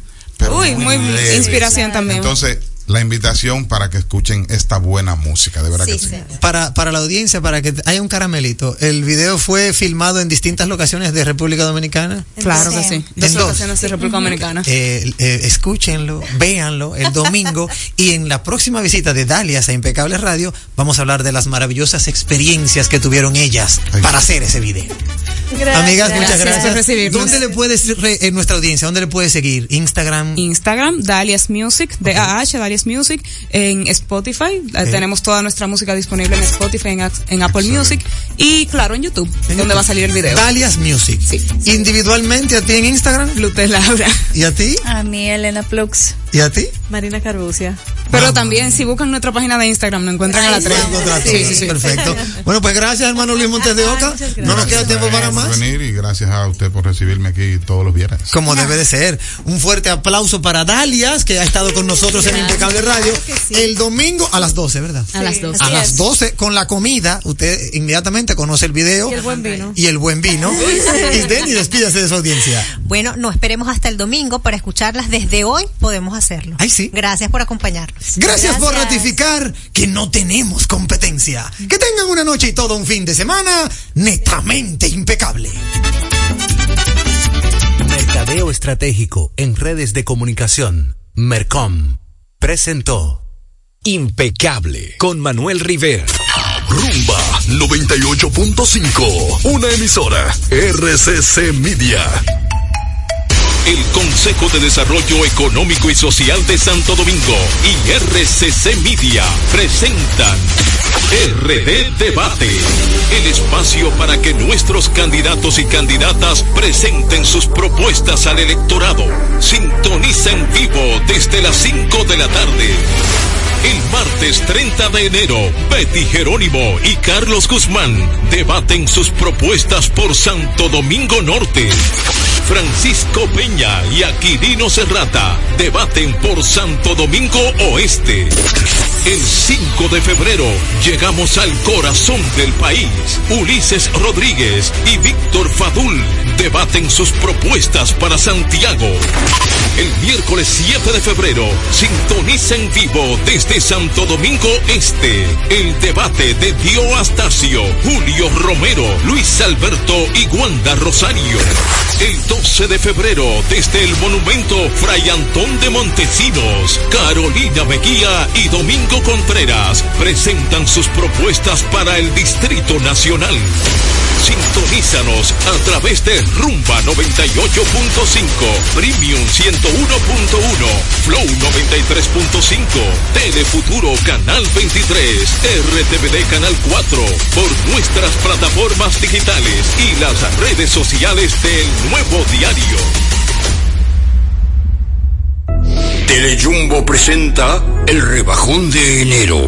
Uy, muy inspiración también. Entonces, la invitación para que escuchen esta buena música, de verdad que sí. Para, para la audiencia, para que haya un caramelito, el video fue filmado en distintas locaciones de República Dominicana. Claro que sí. Dos En dos. ocasiones de República Dominicana. Eh, eh, escúchenlo, véanlo el domingo y en la próxima visita de Dalias a Impecable Radio vamos a hablar de las maravillosas experiencias que tuvieron ellas para hacer ese video. Amigas, muchas Gracias gracias. ¿Dónde le puedes, re- en nuestra audiencia, dónde le puedes seguir? Instagram. Instagram, Dalias Music, D-A-H, Dalias Music, en Spotify, eh, tenemos toda nuestra música disponible en Spotify, en, Apple Music y claro en YouTube, donde va a salir el video. Dalias Music. Individualmente a ti en Instagram. Lute Laura. ¿Y a ti? A mí, Elena Plux. ¿Y a ti? Marina Carbucia. Pero también, si buscan nuestra página de Instagram, nos encuentran a la 3. Sí, sí, sí. Perfecto. Bueno, pues gracias, hermano Luis Montes de Oca. No nos queda tiempo para más. venir y gracias a usted por recibirme aquí todos los viernes. Como debe de ser. Un fuerte aplauso para Dalias, que ha estado con nosotros en Impecable Radio. El domingo a las 12, ¿verdad? A las 12. A las es. 12, con la comida, usted inmediatamente conoce el video. Y el buen vino. Y el buen vino. Y Denny, despídase de su audiencia. Bueno, no esperemos hasta el domingo para escucharlas. Desde hoy podemos hacerlo. Ay, sí. Gracias por acompañarnos. Gracias, por ratificar que no tenemos competencia. Que tengan una noche y todo un fin de semana netamente impecable. Mercadeo Estratégico en redes de comunicación. Mercom. Presentó. Impecable con Manuel Rivera. Rumba 98.5. Una emisora. RCC Media. El Consejo de Desarrollo Económico y Social de Santo Domingo y RCC Media presentan RD Debate, el espacio para que nuestros candidatos y candidatas presenten sus propuestas al electorado. Sintoniza en vivo desde las 5 de la tarde. El martes 30 de enero, Betty Jerónimo y Carlos Guzmán debaten sus propuestas por Santo Domingo Norte. Francisco Peña y Aquilino Serrata debaten por Santo Domingo Oeste. El 5 de febrero llegamos al corazón del país. Ulises Rodríguez y Víctor Fadul debaten sus propuestas para Santiago. El miércoles 7 de febrero sintoniza en vivo desde Santo Domingo Este el debate de Dio Astacio, Julio Romero, Luis Alberto y Wanda Rosario. El 12 de febrero desde el monumento Fray Antón de Montesinos, Carolina Mejía y Domingo Contreras presentan sus propuestas para el Distrito Nacional. Sintonízanos a través de Rumba 98.5, Premium 101.1, Flow 93.5, Telefuturo Canal 23, RTVD Canal 4, por nuestras plataformas digitales y las redes sociales del Nuevo Diario. Telejumbo presenta el rebajón de enero.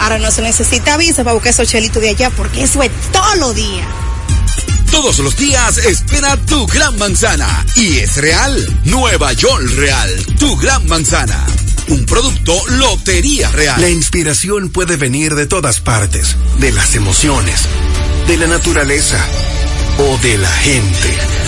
ahora no se necesita visa para buscar esos chelitos de allá porque eso es todo lo día. Todos los días espera tu gran manzana. Y es real. Nueva York Real. Tu gran manzana. Un producto Lotería Real. La inspiración puede venir de todas partes. De las emociones. De la naturaleza. O de la gente.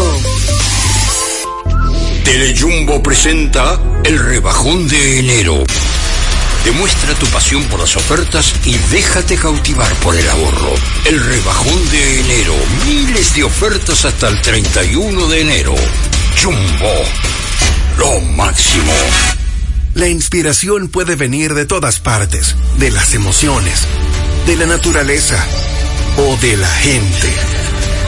Telejumbo presenta el rebajón de enero. Demuestra tu pasión por las ofertas y déjate cautivar por el ahorro. El rebajón de enero. Miles de ofertas hasta el 31 de enero. Jumbo. Lo máximo. La inspiración puede venir de todas partes. De las emociones. De la naturaleza. O de la gente.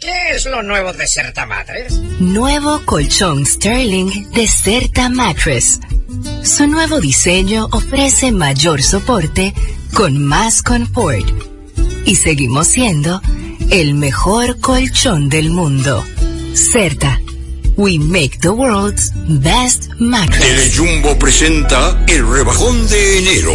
¿Qué es lo nuevo de Certa Mattress? Nuevo colchón Sterling de Certa Mattress. Su nuevo diseño ofrece mayor soporte con más confort. Y seguimos siendo el mejor colchón del mundo. Certa. We make the world's best mattress. Telejumbo presenta el rebajón de enero.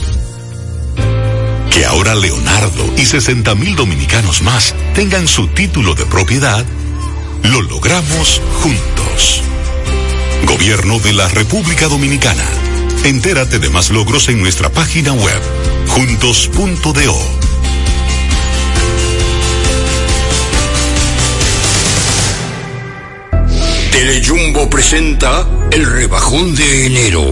Que ahora Leonardo y 60 mil dominicanos más tengan su título de propiedad, lo logramos juntos. Gobierno de la República Dominicana. Entérate de más logros en nuestra página web, juntos.do. Telejumbo presenta el rebajón de enero.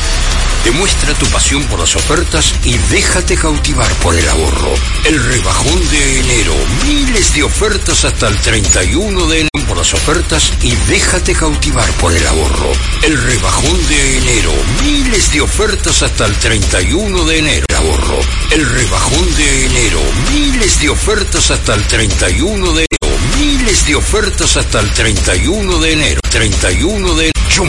Demuestra tu pasión por las ofertas y déjate cautivar por el ahorro. El rebajón de enero. Miles de ofertas hasta el 31 de enero por las ofertas y déjate cautivar por el ahorro. El rebajón de enero. Miles de ofertas hasta el 31 de enero. Ahorro. El rebajón de enero. Miles de ofertas hasta el 31 de enero. Miles de ofertas hasta el 31 de enero. 31 de